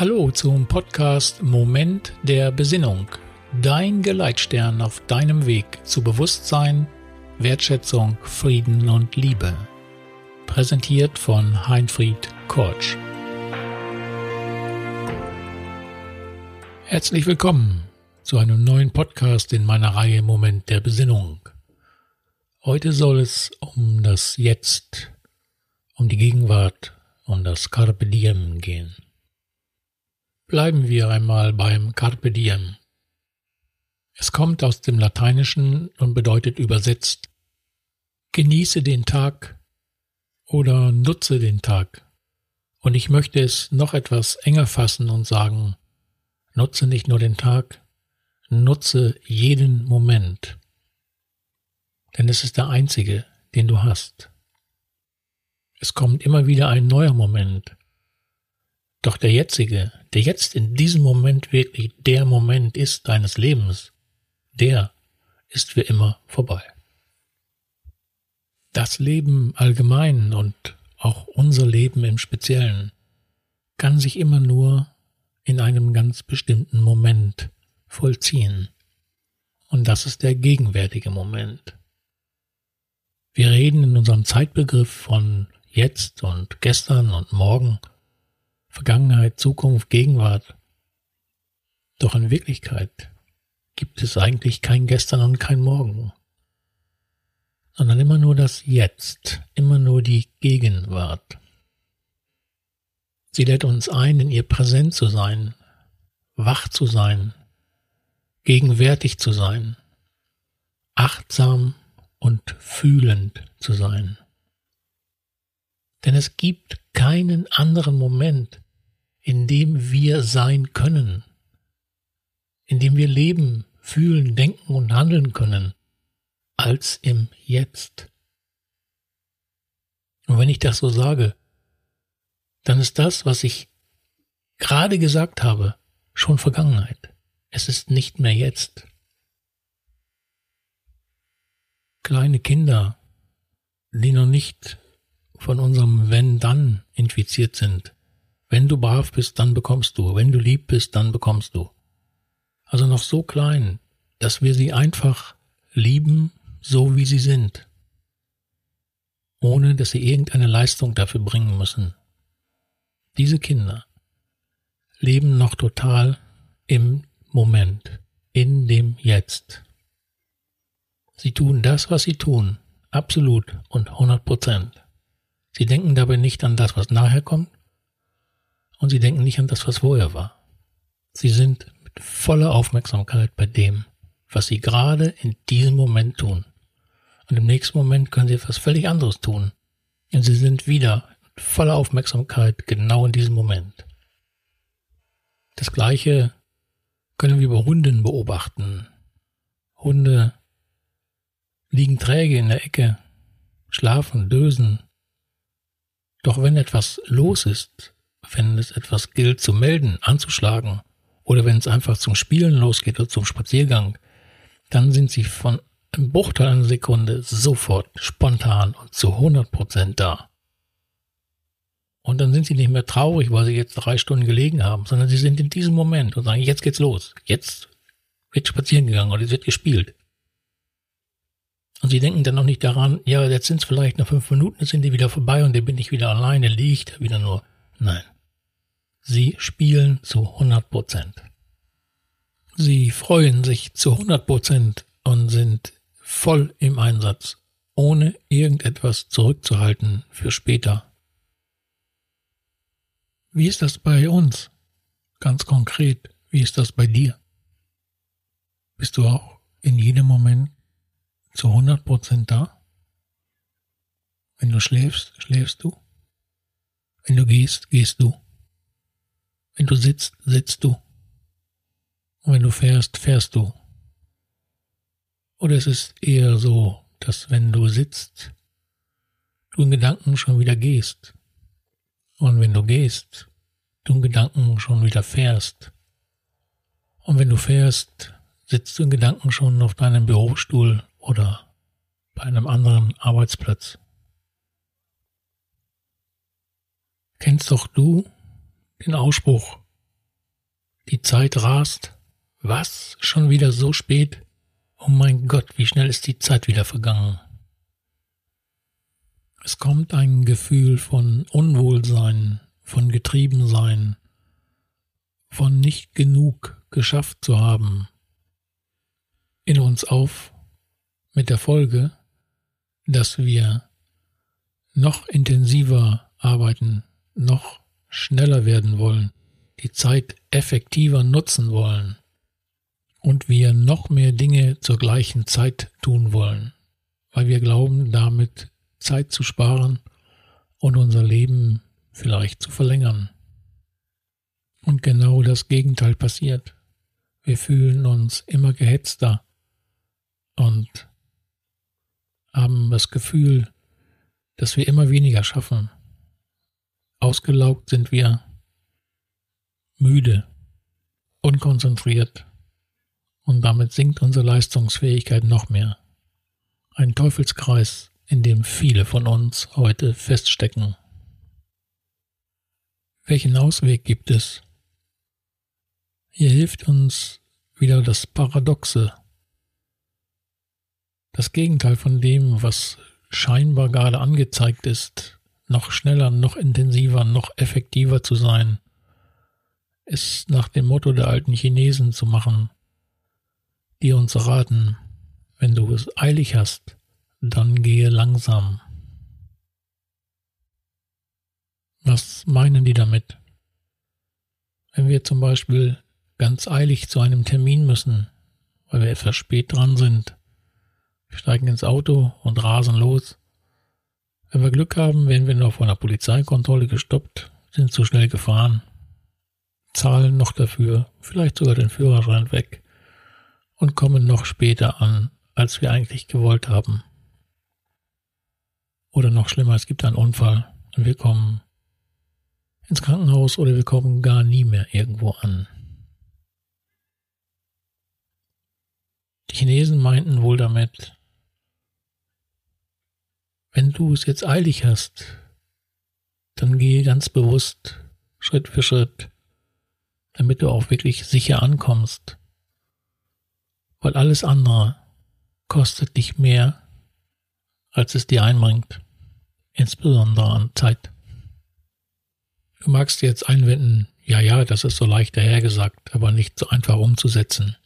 Hallo zum Podcast Moment der Besinnung. Dein Geleitstern auf deinem Weg zu Bewusstsein, Wertschätzung, Frieden und Liebe. Präsentiert von Heinfried Kortsch. Herzlich willkommen zu einem neuen Podcast in meiner Reihe Moment der Besinnung. Heute soll es um das Jetzt, um die Gegenwart, um das Carpe Diem gehen. Bleiben wir einmal beim Carpe Diem. Es kommt aus dem Lateinischen und bedeutet übersetzt Genieße den Tag oder nutze den Tag. Und ich möchte es noch etwas enger fassen und sagen, nutze nicht nur den Tag, nutze jeden Moment. Denn es ist der einzige, den du hast. Es kommt immer wieder ein neuer Moment, doch der jetzige, der jetzt in diesem Moment wirklich der Moment ist deines Lebens, der ist für immer vorbei. Das Leben allgemein und auch unser Leben im Speziellen kann sich immer nur in einem ganz bestimmten Moment vollziehen. Und das ist der gegenwärtige Moment. Wir reden in unserem Zeitbegriff von jetzt und gestern und morgen Vergangenheit, Zukunft, Gegenwart. Doch in Wirklichkeit gibt es eigentlich kein Gestern und kein Morgen, sondern immer nur das Jetzt, immer nur die Gegenwart. Sie lädt uns ein, in ihr präsent zu sein, wach zu sein, gegenwärtig zu sein, achtsam und fühlend zu sein. Denn es gibt keinen anderen Moment, in dem wir sein können, in dem wir leben, fühlen, denken und handeln können, als im Jetzt. Und wenn ich das so sage, dann ist das, was ich gerade gesagt habe, schon Vergangenheit. Es ist nicht mehr jetzt. Kleine Kinder, die noch nicht von unserem Wenn-Dann infiziert sind, wenn du brav bist, dann bekommst du. Wenn du lieb bist, dann bekommst du. Also noch so klein, dass wir sie einfach lieben, so wie sie sind. Ohne dass sie irgendeine Leistung dafür bringen müssen. Diese Kinder leben noch total im Moment, in dem Jetzt. Sie tun das, was sie tun, absolut und 100 Prozent. Sie denken dabei nicht an das, was nachher kommt, und sie denken nicht an das, was vorher war. Sie sind mit voller Aufmerksamkeit bei dem, was sie gerade in diesem Moment tun. Und im nächsten Moment können sie etwas völlig anderes tun. Und sie sind wieder mit voller Aufmerksamkeit genau in diesem Moment. Das gleiche können wir bei Hunden beobachten. Hunde liegen träge in der Ecke, schlafen, dösen. Doch wenn etwas los ist, wenn es etwas gilt zu melden, anzuschlagen oder wenn es einfach zum Spielen losgeht oder zum Spaziergang, dann sind sie von einem Bruchteil einer Sekunde sofort spontan und zu 100 Prozent da. Und dann sind sie nicht mehr traurig, weil sie jetzt drei Stunden gelegen haben, sondern sie sind in diesem Moment und sagen, jetzt geht's los. Jetzt wird spazieren gegangen oder es wird gespielt. Und sie denken dann noch nicht daran, ja, jetzt sind es vielleicht noch fünf Minuten, sind die wieder vorbei und dann bin ich wieder alleine, liegt wieder nur. Nein. Sie spielen zu 100 Prozent. Sie freuen sich zu 100 Prozent und sind voll im Einsatz, ohne irgendetwas zurückzuhalten für später. Wie ist das bei uns? Ganz konkret, wie ist das bei dir? Bist du auch in jedem Moment zu 100 Prozent da? Wenn du schläfst, schläfst du. Wenn du gehst, gehst du. Wenn du sitzt, sitzt du. Und wenn du fährst, fährst du. Oder es ist eher so, dass wenn du sitzt, du in Gedanken schon wieder gehst. Und wenn du gehst, du in Gedanken schon wieder fährst. Und wenn du fährst, sitzt du in Gedanken schon auf deinem Bürostuhl oder bei einem anderen Arbeitsplatz. Kennst doch du den Ausspruch, Die Zeit rast. Was? Schon wieder so spät? Oh mein Gott, wie schnell ist die Zeit wieder vergangen. Es kommt ein Gefühl von Unwohlsein, von Getriebensein, von nicht genug geschafft zu haben, in uns auf, mit der Folge, dass wir noch intensiver arbeiten, noch schneller werden wollen, die Zeit effektiver nutzen wollen und wir noch mehr Dinge zur gleichen Zeit tun wollen, weil wir glauben, damit Zeit zu sparen und unser Leben vielleicht zu verlängern. Und genau das Gegenteil passiert. Wir fühlen uns immer gehetzter und haben das Gefühl, dass wir immer weniger schaffen. Ausgelaugt sind wir, müde, unkonzentriert und damit sinkt unsere Leistungsfähigkeit noch mehr. Ein Teufelskreis, in dem viele von uns heute feststecken. Welchen Ausweg gibt es? Hier hilft uns wieder das Paradoxe, das Gegenteil von dem, was scheinbar gerade angezeigt ist, noch schneller, noch intensiver, noch effektiver zu sein, ist nach dem Motto der alten Chinesen zu machen, die uns raten, wenn du es eilig hast, dann gehe langsam. Was meinen die damit? Wenn wir zum Beispiel ganz eilig zu einem Termin müssen, weil wir etwas spät dran sind, steigen ins Auto und rasen los. Wenn wir Glück haben, werden wir noch von der Polizeikontrolle gestoppt, sind zu schnell gefahren, zahlen noch dafür, vielleicht sogar den Führerschein weg und kommen noch später an, als wir eigentlich gewollt haben. Oder noch schlimmer, es gibt einen Unfall und wir kommen ins Krankenhaus oder wir kommen gar nie mehr irgendwo an. Die Chinesen meinten wohl damit, du es jetzt eilig hast, dann gehe ganz bewusst Schritt für Schritt, damit du auch wirklich sicher ankommst weil alles andere kostet dich mehr, als es dir einbringt, insbesondere an Zeit. Du magst jetzt einwenden, ja, ja, das ist so leicht dahergesagt, aber nicht so einfach umzusetzen.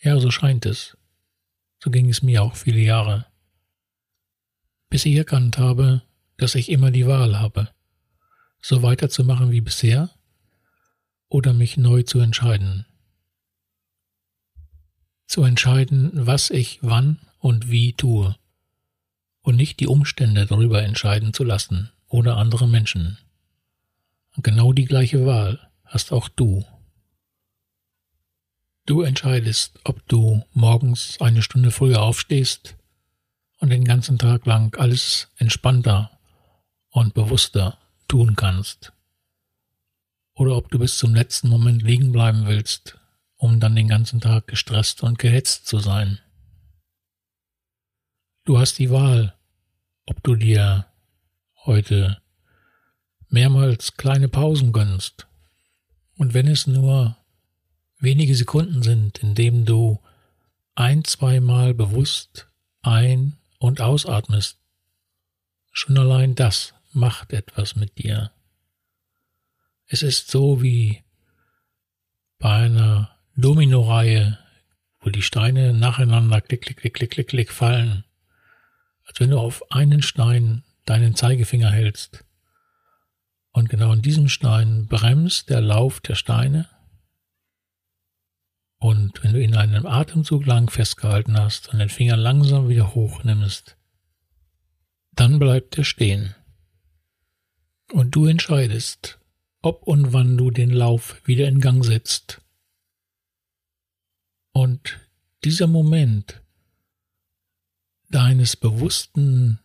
Ja, so scheint es. So ging es mir auch viele Jahre. Bis ich erkannt habe, dass ich immer die Wahl habe, so weiterzumachen wie bisher oder mich neu zu entscheiden zu entscheiden, was ich wann und wie tue und nicht die Umstände darüber entscheiden zu lassen oder andere Menschen. Und genau die gleiche Wahl hast auch du. Du entscheidest, ob du morgens eine Stunde früher aufstehst und den ganzen Tag lang alles entspannter und bewusster tun kannst. Oder ob du bis zum letzten Moment liegen bleiben willst um dann den ganzen Tag gestresst und gehetzt zu sein. Du hast die Wahl, ob du dir heute mehrmals kleine Pausen gönnst. Und wenn es nur wenige Sekunden sind, in dem du ein, zweimal bewusst ein- und ausatmest, schon allein das macht etwas mit dir. Es ist so wie bei einer Domino-Reihe, wo die Steine nacheinander klick, klick, klick, klick, klick, klick fallen. Als wenn du auf einen Stein deinen Zeigefinger hältst. Und genau in diesem Stein bremst der Lauf der Steine. Und wenn du in einem Atemzug lang festgehalten hast und den Finger langsam wieder hochnimmst, dann bleibt er stehen. Und du entscheidest, ob und wann du den Lauf wieder in Gang setzt und dieser Moment deines bewussten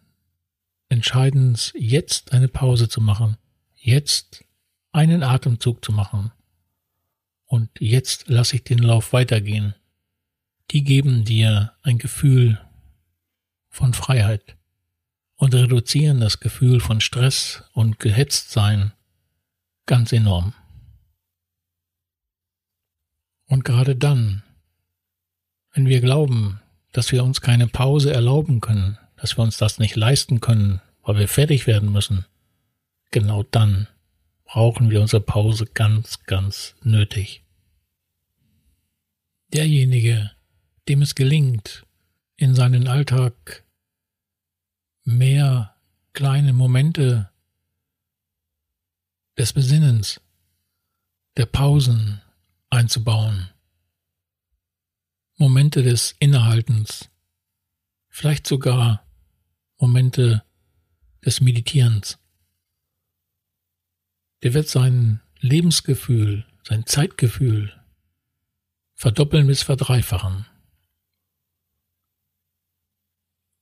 Entscheidens, jetzt eine Pause zu machen, jetzt einen Atemzug zu machen und jetzt lasse ich den Lauf weitergehen, die geben dir ein Gefühl von Freiheit und reduzieren das Gefühl von Stress und Gehetztsein ganz enorm. Und gerade dann, wenn wir glauben, dass wir uns keine Pause erlauben können, dass wir uns das nicht leisten können, weil wir fertig werden müssen, genau dann brauchen wir unsere Pause ganz, ganz nötig. Derjenige, dem es gelingt, in seinen Alltag mehr kleine Momente des Besinnens, der Pausen einzubauen, Momente des Innehaltens, vielleicht sogar Momente des Meditierens. Der wird sein Lebensgefühl, sein Zeitgefühl verdoppeln bis verdreifachen.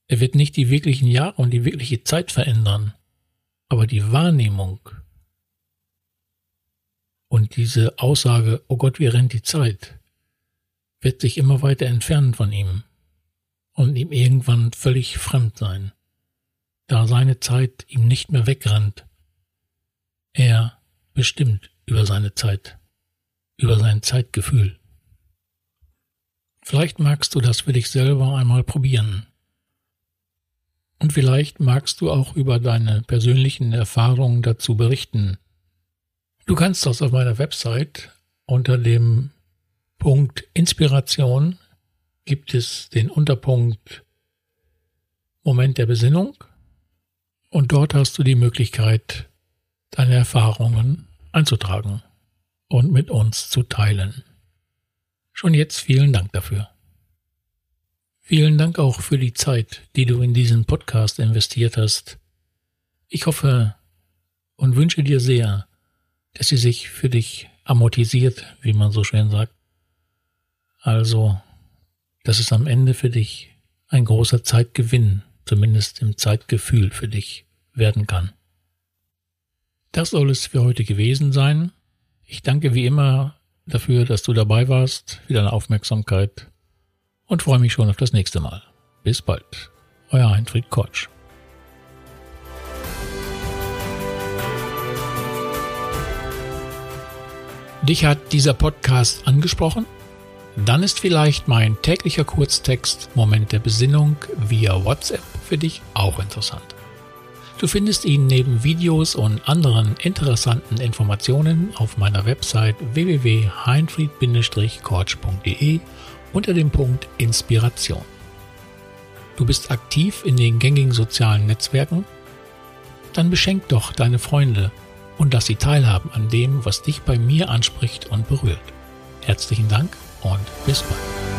Er wird nicht die wirklichen Jahre und die wirkliche Zeit verändern, aber die Wahrnehmung und diese Aussage, oh Gott, wie rennt die Zeit, wird sich immer weiter entfernen von ihm und ihm irgendwann völlig fremd sein, da seine Zeit ihm nicht mehr wegrennt. Er bestimmt über seine Zeit, über sein Zeitgefühl. Vielleicht magst du das für dich selber einmal probieren. Und vielleicht magst du auch über deine persönlichen Erfahrungen dazu berichten. Du kannst das auf meiner Website unter dem Punkt Inspiration gibt es den Unterpunkt Moment der Besinnung und dort hast du die Möglichkeit, deine Erfahrungen einzutragen und mit uns zu teilen. Schon jetzt vielen Dank dafür. Vielen Dank auch für die Zeit, die du in diesen Podcast investiert hast. Ich hoffe und wünsche dir sehr, dass sie sich für dich amortisiert, wie man so schön sagt. Also, dass es am Ende für dich ein großer Zeitgewinn, zumindest im Zeitgefühl für dich werden kann. Das soll es für heute gewesen sein. Ich danke wie immer dafür, dass du dabei warst, für deine Aufmerksamkeit und freue mich schon auf das nächste Mal. Bis bald. Euer Heinfried Kotsch. Dich hat dieser Podcast angesprochen? Dann ist vielleicht mein täglicher Kurztext Moment der Besinnung via WhatsApp für dich auch interessant. Du findest ihn neben Videos und anderen interessanten Informationen auf meiner Website www.heinfried-kortsch.de unter dem Punkt Inspiration. Du bist aktiv in den gängigen sozialen Netzwerken? Dann beschenk doch deine Freunde und lass sie teilhaben an dem, was dich bei mir anspricht und berührt. Herzlichen Dank und bis bald.